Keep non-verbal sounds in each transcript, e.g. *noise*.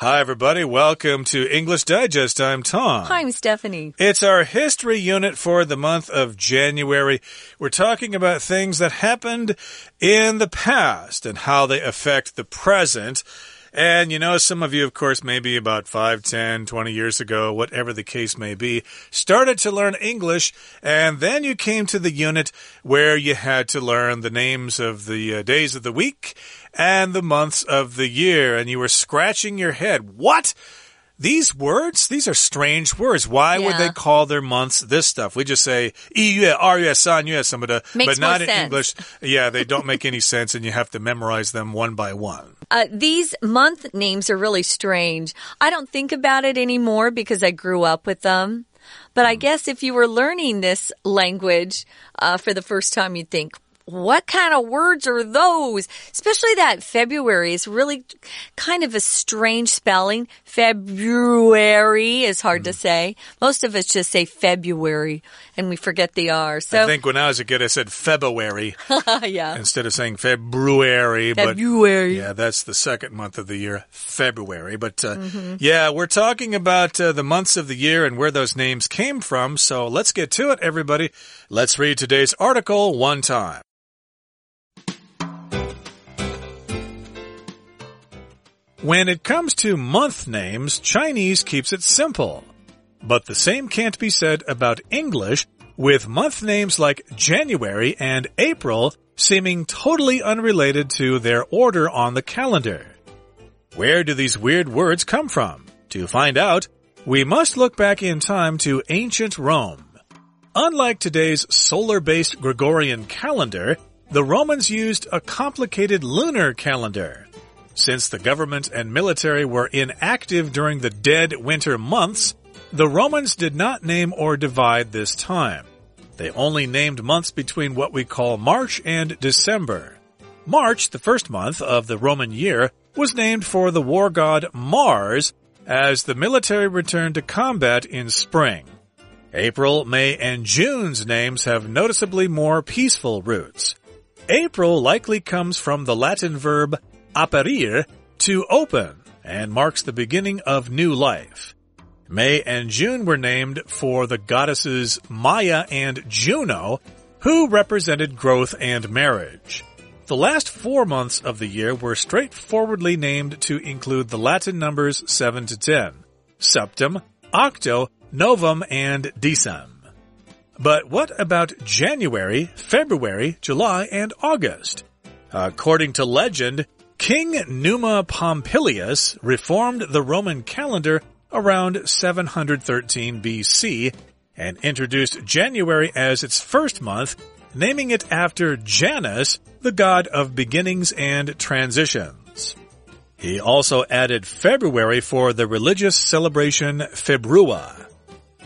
Hi, everybody. Welcome to English Digest. I'm Tom. Hi, I'm Stephanie. It's our history unit for the month of January. We're talking about things that happened in the past and how they affect the present. And you know, some of you, of course, maybe about 5, 10, 20 years ago, whatever the case may be, started to learn English. And then you came to the unit where you had to learn the names of the uh, days of the week and the months of the year. And you were scratching your head. What? These words, these are strange words. Why Yeah. would they call their months this stuff? We just say 一月,二月,三月, some of the, Makes but not more in sense. English. *laughs* Yeah, they don't make any sense and you have to memorize them one by one. Uh, these month names are really strange. I don't think about it anymore because I grew up with them. But I guess if you were learning this language uh, for the first time, you'd think, what kind of words are those? Especially that February is really kind of a strange spelling. February is hard to say. Most of us just say February and we forget the R. So, I think when I was a kid, I said February *laughs* yeah. instead of saying February. But February. yeah, that's the second month of the year, February. But uh, yeah, we're talking about uh, the months of the year and where those names came from. So let's get to it, everybody. Let's read today's article one time. When it comes to month names, Chinese keeps it simple. But the same can't be said about English, with month names like January and April seeming totally unrelated to their order on the calendar. Where do these weird words come from? To find out, we must look back in time to ancient Rome. Unlike today's solar-based Gregorian calendar, the Romans used a complicated lunar calendar. Since the government and military were inactive during the dead winter months, the Romans did not name or divide this time. They only named months between what we call March and December. March, the first month of the Roman year, was named for the war god Mars as the military returned to combat in spring. April, May, and June's names have noticeably more peaceful roots. April likely comes from the Latin verb aperire, to open, and marks the beginning of new life. May and June were named for the goddesses Maya and Juno, who represented growth and marriage. The last four months of the year were straightforwardly named to include the Latin numbers 7 to 10, septem, octo, novem, and decem. But what about January, February, July, and August? According to legend, King Numa Pompilius reformed the Roman calendar around 713 BC and introduced January as its first month, naming it after Janus, the god of beginnings and transitions. He also added February for the religious celebration Februa.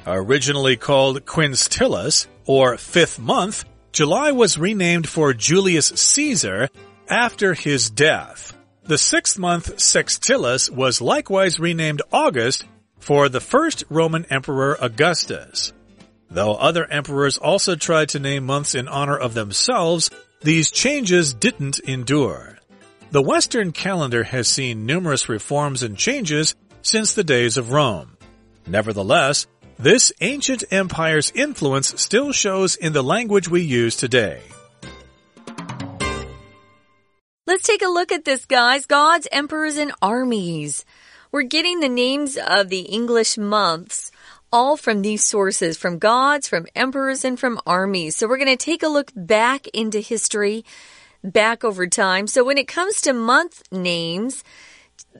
Originally called Quintilis, or fifth month, July was renamed for Julius Caesar after his death. The sixth month Sextilis was likewise renamed August for the first Roman Emperor Augustus. Though other emperors also tried to name months in honor of themselves, these changes didn't endure. The Western calendar has seen numerous reforms and changes since the days of Rome. Nevertheless, this ancient empire's influence still shows in the language we use today. Let's take a look at this, guys. Gods, emperors, and armies. We're getting the names of the English months all from these sources, from gods, from emperors, and from armies. So we're going to take a look back into history, back over time. So when it comes to month names,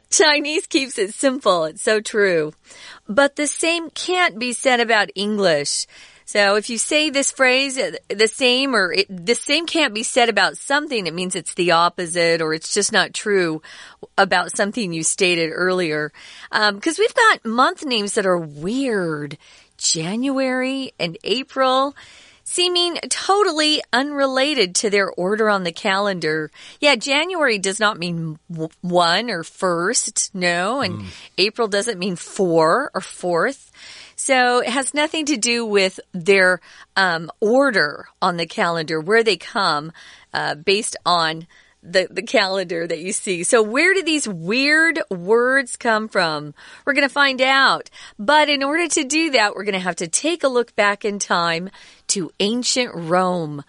Chinese keeps it simple. It's so true. But the same can't be said about English. So if you say this phrase uh, the same or it, the same can't be said about something, it means it's the opposite or it's just not true about something you stated earlier. Because we've got month names that are weird. January and April seeming totally unrelated to their order on the calendar. Yeah, January does not mean one or first, no, and April doesn't mean four or fourth. So it has nothing to do with their um, order on the calendar, where they come uh, based on the, the calendar that you see. So where do these weird words come from? We're going to find out. But in order to do that, we're going to have to take a look back in time to ancient Rome.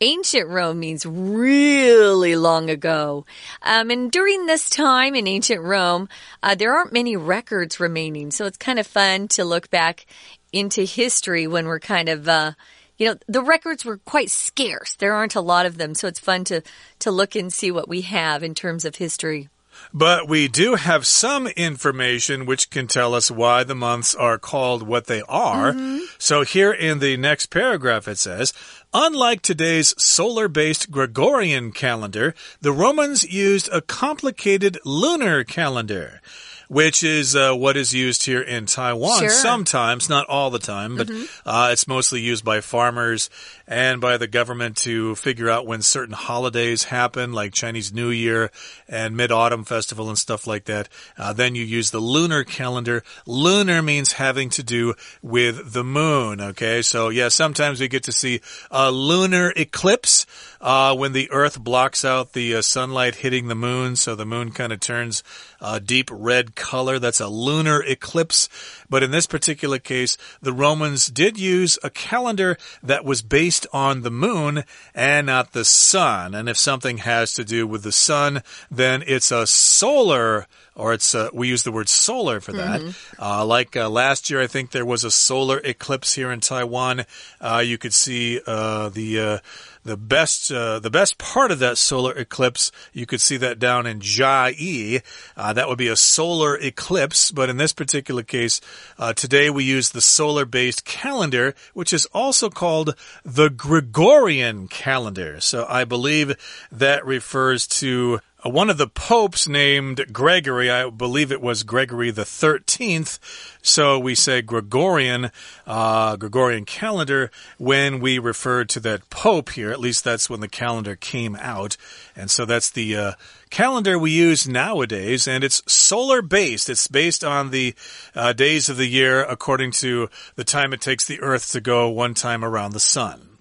Ancient Rome means really long ago. Um, and during this time in ancient Rome, uh, there aren't many records remaining. So it's kind of fun to look back into history when we're kind of, uh, you know, the records were quite scarce. There aren't a lot of them. So it's fun to, to look and see what we have in terms of history. But we do have some information which can tell us why the months are called what they are. Mm -hmm. So here in the next paragraph it says, Unlike today's solar based Gregorian calendar, the Romans used a complicated lunar calendar which is uh, what is used here in Taiwan sure. sometimes, not all the time, but mm -hmm. uh, it's mostly used by farmers and by the government to figure out when certain holidays happen, like Chinese New Year and Mid Autumn Festival and stuff like that. Uh, then you use the lunar calendar. Lunar means having to do with the moon. Okay, so yeah, sometimes we get to see a lunar eclipse uh, when the Earth blocks out the uh, sunlight hitting the moon, so the moon kind of turns a deep red color. That's a lunar eclipse. But in this particular case, the Romans did use a calendar that was based on the moon and not the sun. And if something has to do with the sun, then it's a solar or it's uh, we use the word solar for that. Mm -hmm. uh, like uh, last year, I think there was a solar eclipse here in Taiwan. Uh, you could see uh, the uh, the best uh, the best part of that solar eclipse. You could see that down in Chiayi. Uh, that would be a solar eclipse, but in this particular case, uh, today we use the solar based calendar, which is also called the Gregorian calendar. So I believe that refers to one of the popes named Gregory, I believe it was Gregory the 13th. So we say Gregorian, uh, Gregorian calendar when we refer to that pope here. At least that's when the calendar came out. And so that's the, uh, calendar we use nowadays, and it's solar based. It's based on the uh, days of the year according to the time it takes the Earth to go one time around the sun.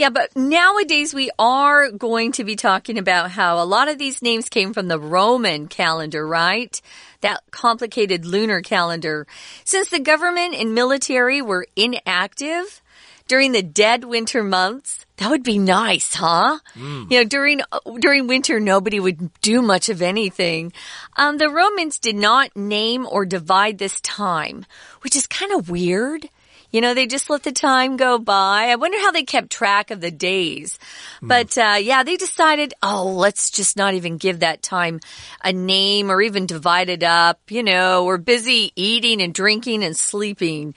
Yeah, but nowadays we are going to be talking about how a lot of these names came from the Roman calendar, right? That complicated lunar calendar. Since the government and military were inactive during the dead winter months, that would be nice, huh? Mm. You know, during during winter, nobody would do much of anything. Um, the Romans did not name or divide this time, which is kind of weird. You know, they just let the time go by. I wonder how they kept track of the days. Hmm. But, uh, yeah, they decided, oh, let's just not even give that time a name or even divide it up. You know, we're busy eating and drinking and sleeping.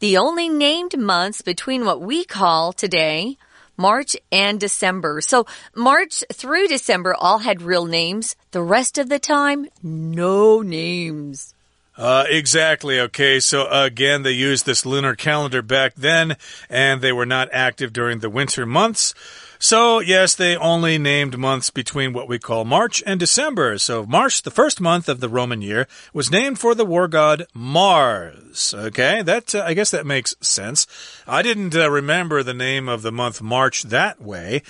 The only named months between what we call today March and December. So March through December all had real names. The rest of the time, no names. Uh, exactly. Okay. So again, they used this lunar calendar back then, and they were not active during the winter months. So, yes, they only named months between what we call March and December. So, March, the first month of the Roman year, was named for the war god Mars. Okay, that, uh, I guess that makes sense. I didn't uh, remember the name of the month March that way.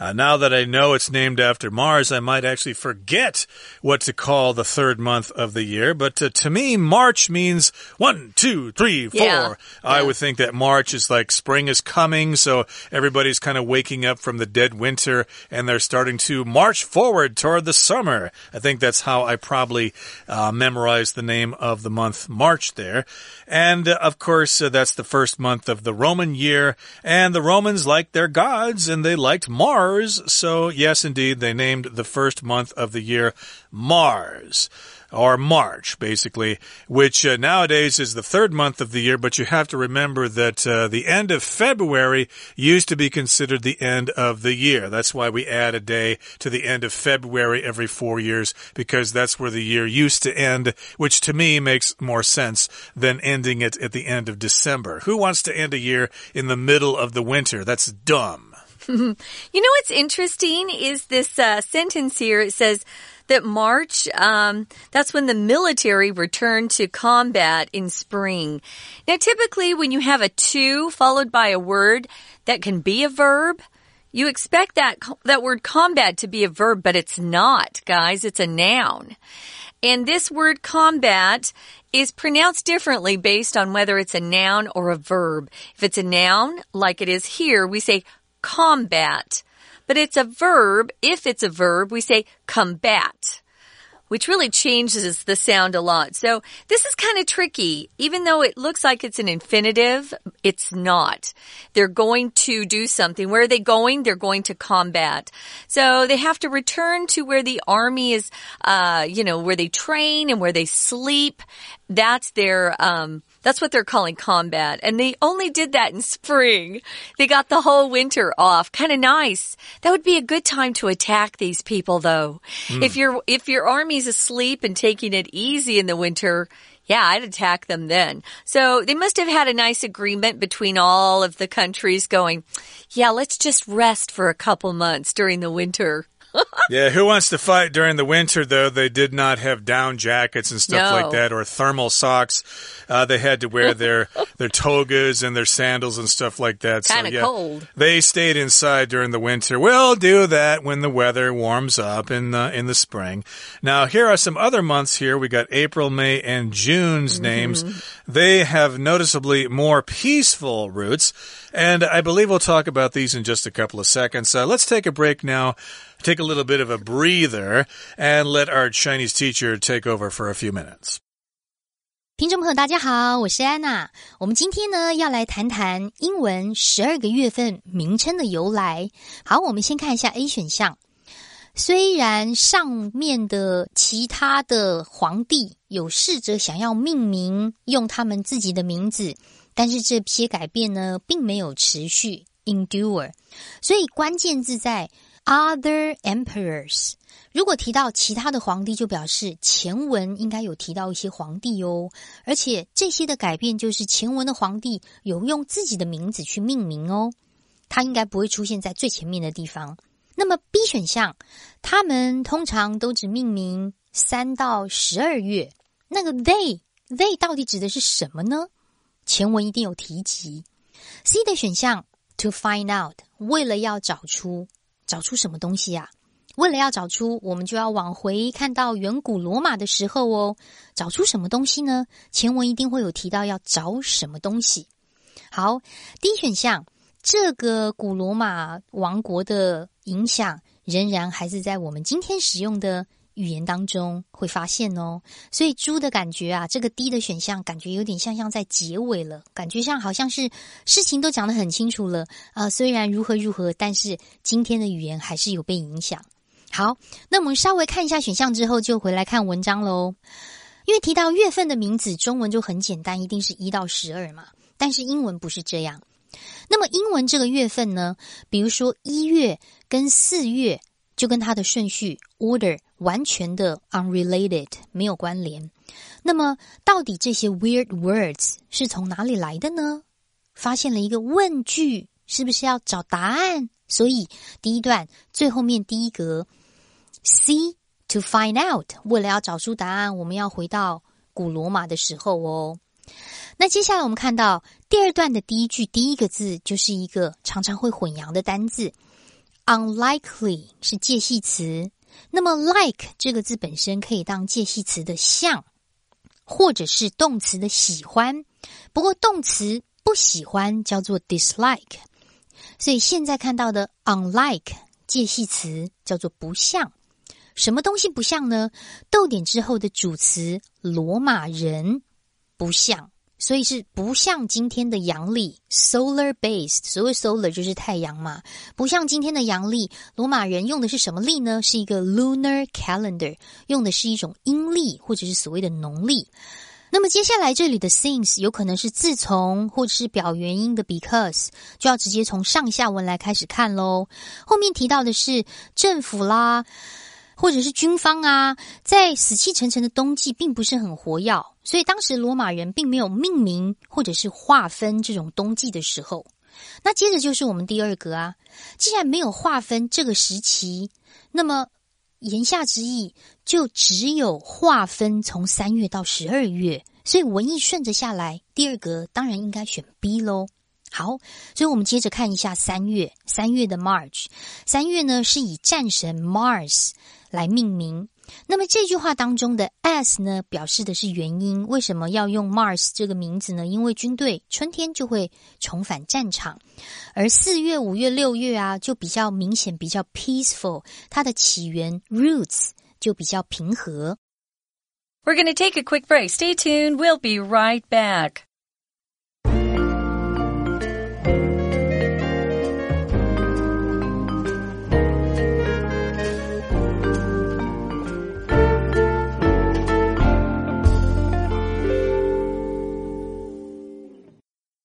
Uh, now that I know it's named after Mars, I might actually forget what to call the third month of the year. But uh, to me, March means one, two, three, four. Yeah. I yeah. would think that March is like spring is coming, so everybody's kind of waking up from the dead winter and they're starting to march forward toward the summer. I think that's how I probably uh, memorized the name of the month March there. And uh, of course, uh, that's the first month of the Roman year. And the Romans liked their gods and they liked Mars. Mars. So, yes, indeed, they named the first month of the year Mars or March, basically, which uh, nowadays is the third month of the year. But you have to remember that uh, the end of February used to be considered the end of the year. That's why we add a day to the end of February every four years, because that's where the year used to end, which to me makes more sense than ending it at the end of December. Who wants to end a year in the middle of the winter? That's dumb. *laughs* you know what's interesting is this uh, sentence here. It says that March, um, that's when the military returned to combat in spring. Now, typically, when you have a to followed by a word that can be a verb, You expect that, that word combat to be a verb, but it's not, guys. It's a noun. And this word combat is pronounced differently based on whether it's a noun or a verb. If it's a noun, like it is here, we say combat. But it's a verb. If it's a verb, we say combat which really changes the sound a lot. So this is kind of tricky. Even though it looks like it's an infinitive, it's not. They're going to do something. Where are they going? They're going to combat. So they have to return to where the army is, uh, you know, where they train and where they sleep. That's their, um, that's what they're calling combat. And they only did that in spring. They got the whole winter off. Kind of nice. That would be a good time to attack these people though. Mm. If your if your army's asleep and taking it easy in the winter, yeah, I'd attack them then. So they must have had a nice agreement between all of the countries going, yeah, let's just rest for a couple months during the winter. Yeah, who wants to fight during the winter, though? They did not have down jackets and stuff no. like that or thermal socks. Uh, they had to wear their, *laughs* their togas and their sandals and stuff like that. Kind of so, yeah, cold. They stayed inside during the winter. We'll do that when the weather warms up in the, in the spring. Now, here are some other months here. We got April, May, and June's mm -hmm. names. They have noticeably more peaceful roots. And I believe we'll talk about these in just a couple of seconds. Uh, let's take a break now take a little bit of a breather and let our Chinese teacher take over for a few minutes. 听众朋友，大家好，我是安娜。我们今天呢要来谈谈英文十二个月份名称的由来。好，我们先看一下 A 选项。虽然上面的其他的皇帝有试着想要命名用他们自己的名字，但是这些改变呢并没有持续 endure。所以关键字在 Other emperors，如果提到其他的皇帝，就表示前文应该有提到一些皇帝哦。而且这些的改变，就是前文的皇帝有用自己的名字去命名哦。它应该不会出现在最前面的地方。那么 B 选项，他们通常都只命名三到十二月。那个 they，they 到底指的是什么呢？前文一定有提及。C 的选项，to find out，为了要找出。找出什么东西呀？为了要找出，我们就要往回看到远古罗马的时候哦。找出什么东西呢？前文一定会有提到要找什么东西。好，第一选项，这个古罗马王国的影响仍然还是在我们今天使用的。语言当中会发现哦，所以猪的感觉啊，这个 D 的选项感觉有点像像在结尾了，感觉上好像是事情都讲得很清楚了啊。虽然如何如何，但是今天的语言还是有被影响。好，那我们稍微看一下选项之后，就回来看文章喽。因为提到月份的名字，中文就很简单，一定是一到十二嘛。但是英文不是这样。那么英文这个月份呢，比如说一月跟四月。就跟它的顺序 order 完全的 unrelated 没有关联。那么，到底这些 weird words 是从哪里来的呢？发现了一个问句，是不是要找答案？所以第一段最后面第一格 C to find out，为了要找出答案，我们要回到古罗马的时候哦。那接下来我们看到第二段的第一句第一个字，就是一个常常会混淆的单字。Unlikely 是介系词，那么 like 这个字本身可以当介系词的像，或者是动词的喜欢。不过动词不喜欢叫做 dislike，所以现在看到的 unlike 介系词叫做不像。什么东西不像呢？逗点之后的主词罗马人不像。所以是不像今天的阳历，solar based。所谓 solar 就是太阳嘛，不像今天的阳历。罗马人用的是什么历呢？是一个 lunar calendar，用的是一种阴历或者是所谓的农历。那么接下来这里的 since 有可能是自从或者是表原因的 because，就要直接从上下文来开始看喽。后面提到的是政府啦。或者是军方啊，在死气沉沉的冬季，并不是很活跃，所以当时罗马人并没有命名或者是划分这种冬季的时候。那接着就是我们第二个啊，既然没有划分这个时期，那么言下之意就只有划分从三月到十二月，所以文艺顺着下来，第二个当然应该选 B 喽。好，所以我们接着看一下三月，三月的 March，三月呢是以战神 Mars 来命名。那么这句话当中的 s 呢，表示的是原因。为什么要用 Mars 这个名字呢？因为军队春天就会重返战场，而四月、五月、六月啊，就比较明显，比较 peaceful，它的起源 roots 就比较平和。We're going to take a quick break. Stay tuned. We'll be right back.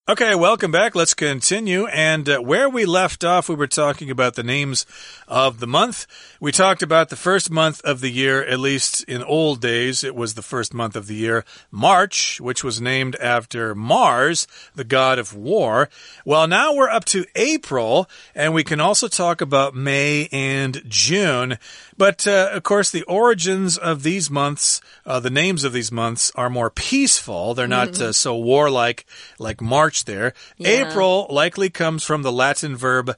Okay, welcome back. Let's continue. And uh, where we left off, we were talking about the names of the month. We talked about the first month of the year, at least in old days, it was the first month of the year, March, which was named after Mars, the god of war. Well, now we're up to April, and we can also talk about May and June. But uh, of course, the origins of these months, uh, the names of these months are more peaceful. They're not mm -hmm. so warlike like March there. Yeah. April likely comes from the Latin verb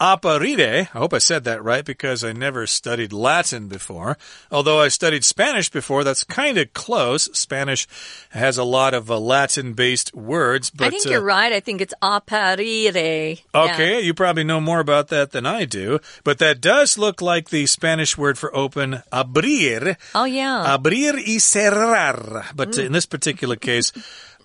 Apparire, I hope I said that right because I never studied Latin before. Although I studied Spanish before, that's kind of close. Spanish has a lot of uh, Latin based words, but. I think uh, you're right. I think it's apparire. Okay, yeah. you probably know more about that than I do. But that does look like the Spanish word for open, abrir. Oh, yeah. Abrir y cerrar. But mm. in this particular case,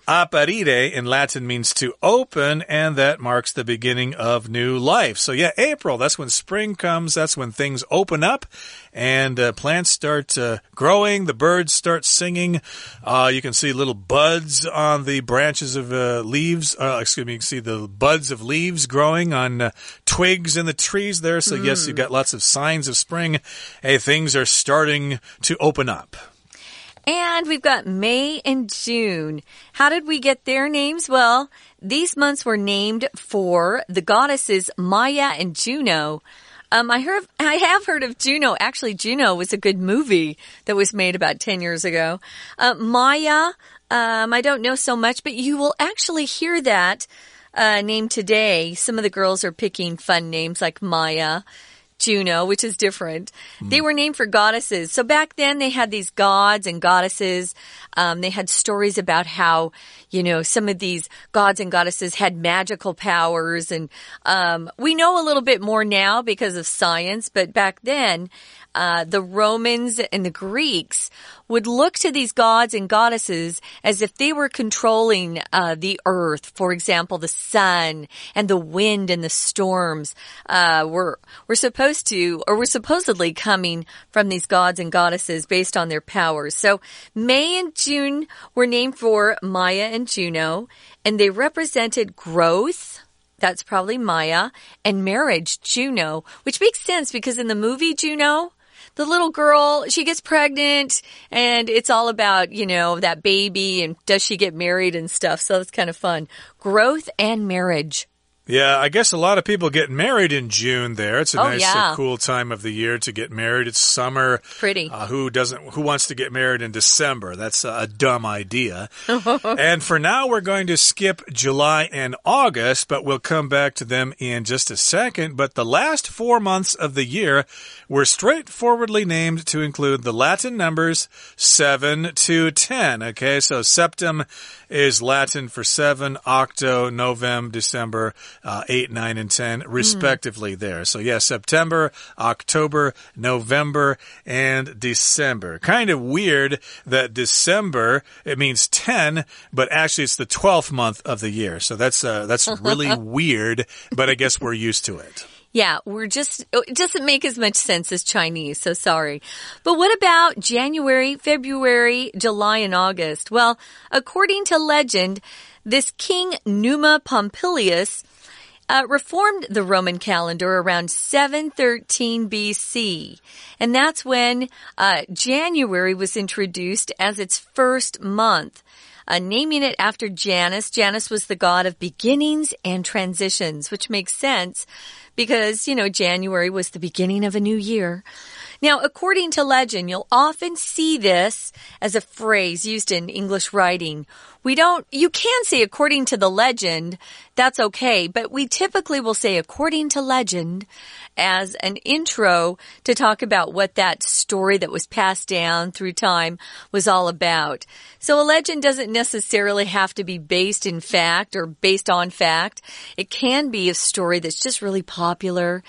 Apparire in Latin means to open, and that marks the beginning of new life. So, yeah, April, that's when spring comes. That's when things open up and uh, plants start uh, growing. The birds start singing. Uh, you can see little buds on the branches of uh, leaves. Uh, excuse me, you can see the buds of leaves growing on uh, twigs in the trees there. So, mm. yes, you've got lots of signs of spring. Hey, things are starting to open up. And we've got May and June. How did we get their names? Well, these months were named for the goddesses Maya and Juno. Um, I heard, I have heard of Juno. Actually, Juno was a good movie that was made about 10 years ago. Uh, Maya, um, I don't know so much, but you will actually hear that, uh, name today. Some of the girls are picking fun names like Maya. Juno, which is different. Mm. They were named for goddesses. So back then they had these gods and goddesses. Um, they had stories about how, you know, some of these gods and goddesses had magical powers. And um, we know a little bit more now because of science, but back then, uh, the Romans and the Greeks would look to these gods and goddesses as if they were controlling uh, the earth. For example, the sun and the wind and the storms uh, were were supposed to, or were supposedly coming from these gods and goddesses based on their powers. So May and June were named for Maya and Juno, and they represented growth. That's probably Maya and marriage, Juno, which makes sense because in the movie Juno, the little girl, she gets pregnant and it's all about, you know, that baby and does she get married and stuff. So it's kind of fun. Growth and marriage. Yeah, I guess a lot of people get married in June there. It's a oh, nice, uh, yeah. uh, cool time of the year to get married. It's summer. Pretty. Uh, who doesn't, who wants to get married in December? That's a dumb idea. *laughs* and for now, we're going to skip July and August, but we'll come back to them in just a second. But the last four months of the year were straightforwardly named to include the Latin numbers 7 to 10. Okay, so septem is Latin for seven, octo, November, December, uh, eight, nine, and ten, respectively. Mm. There. So yes, yeah, September, October, November, and December. Kind of weird that December it means ten, but actually it's the twelfth month of the year. So that's uh, that's really *laughs* weird. But I guess we're used to it. Yeah, we're just, it doesn't make as much sense as Chinese, so sorry. But what about January, February, July, and August? Well, according to legend, this king Numa Pompilius uh, reformed the Roman calendar around 713 BC. And that's when uh, January was introduced as its first month uh, naming it after Janus. Janus was the god of beginnings and transitions, which makes sense because, you know, January was the beginning of a new year. Now, according to legend, you'll often see this as a phrase used in English writing. We don't, you can say according to the legend, that's okay, but we typically will say according to legend as an intro to talk about what that story that was passed down through time was all about. So a legend doesn't necessarily have to be based in fact or based on fact. It can be a story that's just really popular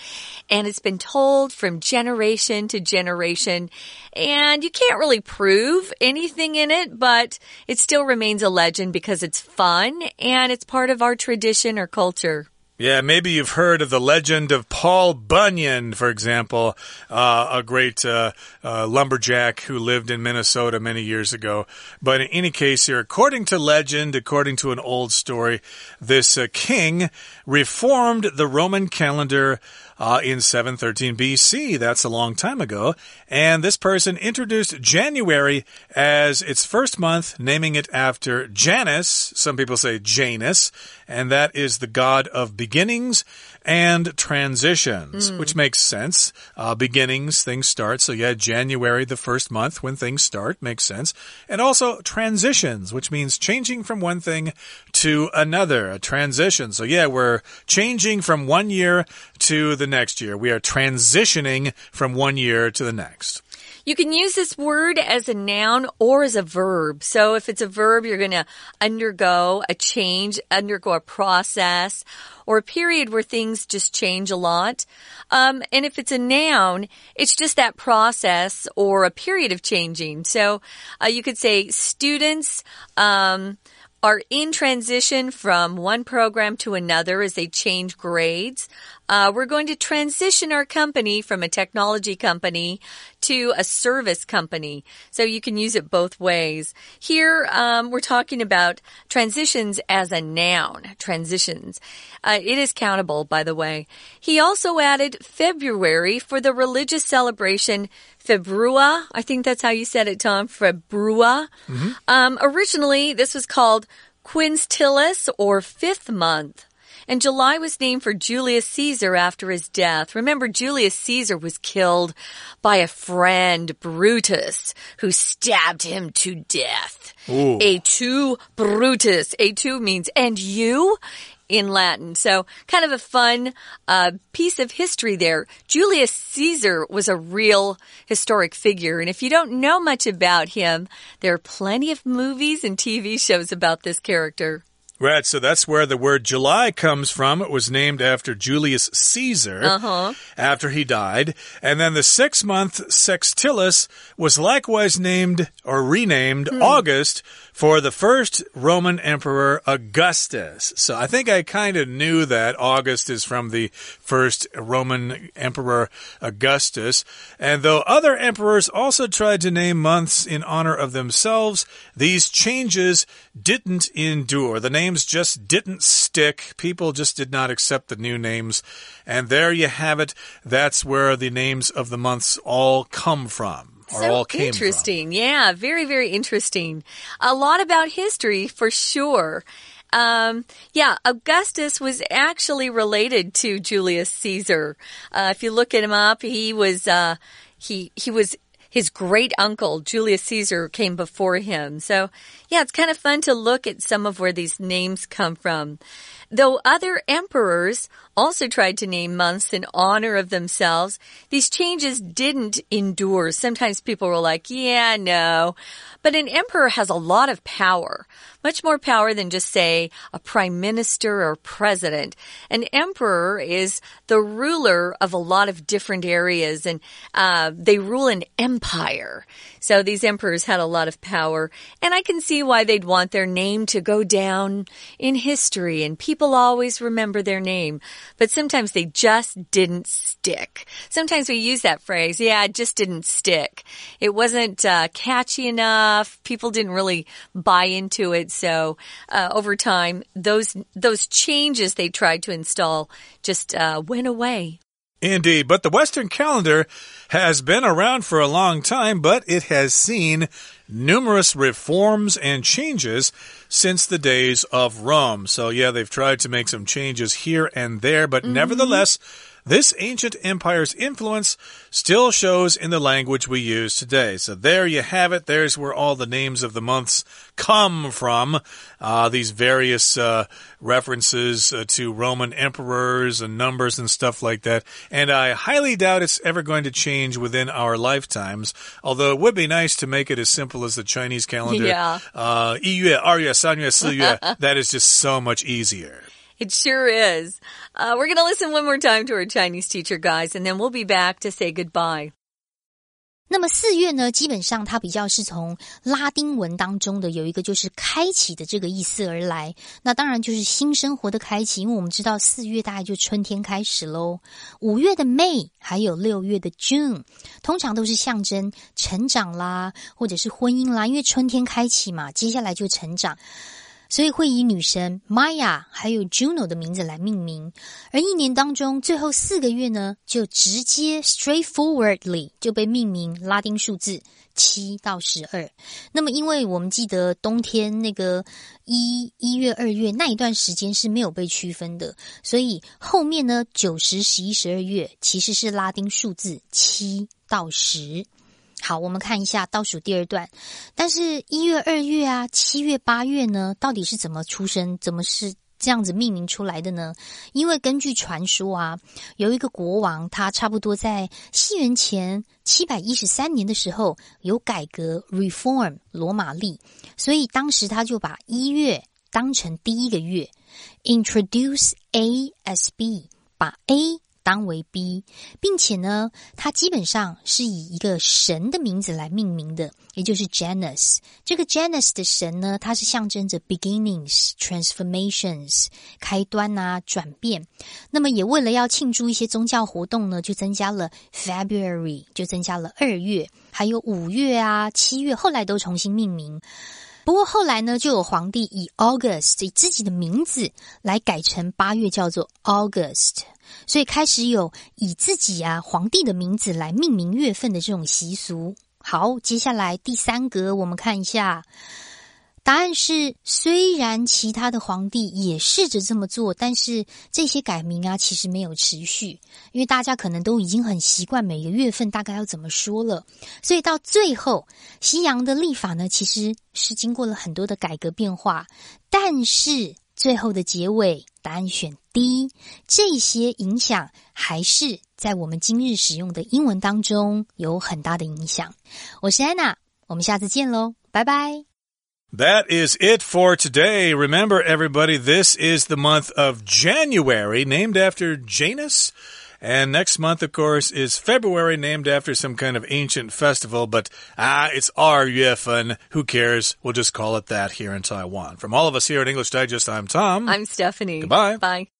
and it's been told from generation to generation and you can't really prove anything in it, but it still remains a legend because it's fun and it's part of our tradition or culture. Yeah, maybe you've heard of the legend of Paul Bunyan, for example, uh, a great uh, uh, lumberjack who lived in Minnesota many years ago. But in any case, here, according to legend, according to an old story, this uh, king reformed the Roman calendar uh, in 713 BC. That's a long time ago. And this person introduced January as its first month, naming it after Janus. Some people say Janus, and that is the god of beginnings and transitions, mm. which makes sense. Uh, beginnings, things start. So, yeah, January, the first month when things start, makes sense. And also transitions, which means changing from one thing to another, a transition. So, yeah, we're changing from one year to the next year. We are transitioning from one year to the next. You can use this word as a noun or as a verb. So if it's a verb, you're going to undergo a change, undergo a process, or a period where things just change a lot. Um, and if it's a noun, it's just that process or a period of changing. So uh, you could say students. Um, are in transition from one program to another as they change grades. Uh, we're going to transition our company from a technology company to a service company. So you can use it both ways. Here, um, we're talking about transitions as a noun. Transitions. Uh, it is countable, by the way. He also added February for the religious celebration Februa. I think that's how you said it, Tom. Februa. Mm -hmm. um, originally, this was called Quintilis or fifth month. And July was named for Julius Caesar after his death. Remember, Julius Caesar was killed by a friend, Brutus, who stabbed him to death. Ooh. Et tu Brutus. Et tu means, and you? in Latin. So kind of a fun uh, piece of history there. Julius Caesar was a real historic figure. And if you don't know much about him, there are plenty of movies and TV shows about this character. Right, so that's where the word July comes from. It was named after Julius Caesar uh -huh. after he died. And then the six month Sextilis was likewise named or renamed hmm. August for the first Roman emperor Augustus. So I think I kind of knew that August is from the first Roman emperor Augustus. And though other emperors also tried to name months in honor of themselves, these changes didn't endure. The names just didn't stick. People just did not accept the new names. And there you have it. That's where the names of the months all come from so interesting. From. Yeah, very, very interesting. A lot about history for sure. Um, yeah, Augustus was actually related to Julius Caesar. Uh, if you look at him up, he was, uh, he, he was his great uncle, Julius Caesar, came before him. So, yeah, it's kind of fun to look at some of where these names come from. Though other emperors also tried to name months in honor of themselves, these changes didn't endure. Sometimes people were like, yeah, no. But an emperor has a lot of power, much more power than just, say, a prime minister or president. An emperor is the ruler of a lot of different areas and uh, they rule an empire. So these emperors had a lot of power. And I can see why they'd want their name to go down in history and people always remember their name. But sometimes they just didn't stick. Sometimes we use that phrase, yeah, it just didn't stick. It wasn't uh, catchy enough. People didn't really buy into it. So uh, over time, those those changes they tried to install just uh, went away. Indeed, but the Western calendar has been around for a long time, but it has seen numerous reforms and changes since the days of Rome. So, yeah, they've tried to make some changes here and there, but mm -hmm. nevertheless, this ancient empire's influence still shows in the language we use today. So there you have it. There's where all the names of the months come from. Uh, these various uh, references uh, to Roman emperors and numbers and stuff like that. And I highly doubt it's ever going to change within our lifetimes. Although it would be nice to make it as simple as the Chinese calendar. Yeah. Uh, 一月,二月,三月,四月. *laughs* that is just so much easier. It sure is. Uh, we're going to listen one more time to our Chinese teacher, guys, and then we'll be back to say goodbye. 那么四月呢，基本上它比较是从拉丁文当中的有一个就是开启的这个意思而来。那当然就是新生活的开启，因为我们知道四月大概就春天开始喽。五月的 May 还有六月的 June，通常都是象征成长啦，或者是婚姻啦，因为春天开启嘛，接下来就成长。 所以会以女神 Maya 还有 Juno 的名字来命名，而一年当中最后四个月呢，就直接 straightforwardly 就被命名拉丁数字七到十二。那么，因为我们记得冬天那个一一月、二月那一段时间是没有被区分的，所以后面呢九十、十一、十二月其实是拉丁数字七到十。好，我们看一下倒数第二段。但是，一月、二月啊，七月、八月呢，到底是怎么出生？怎么是这样子命名出来的呢？因为根据传说啊，有一个国王，他差不多在西元前七百一十三年的时候有改革 （reform） 罗马历，所以当时他就把一月当成第一个月，introduce A as B，把 A。当为 B，并且呢，它基本上是以一个神的名字来命名的，也就是 Janus。这个 Janus 的神呢，它是象征着 beginnings、transformations、开端啊、转变。那么也为了要庆祝一些宗教活动呢，就增加了 February，就增加了二月，还有五月啊、七月，后来都重新命名。不过后来呢，就有皇帝以 August 以自己的名字来改成八月，叫做 August。所以开始有以自己啊皇帝的名字来命名月份的这种习俗。好，接下来第三格，我们看一下，答案是：虽然其他的皇帝也试着这么做，但是这些改名啊，其实没有持续，因为大家可能都已经很习惯每个月份大概要怎么说了。所以到最后，西洋的历法呢，其实是经过了很多的改革变化，但是。最后的结尾，答案选D。这些影响还是在我们今日使用的英文当中有很大的影响。我是安娜，我们下次见喽，拜拜。That is it for today. Remember, everybody, this is the month of January, named after Janus. And next month, of course, is February, named after some kind of ancient festival. But ah, it's our Yefan. Who cares? We'll just call it that here in Taiwan. From all of us here at English Digest, I'm Tom. I'm Stephanie. Goodbye. Bye.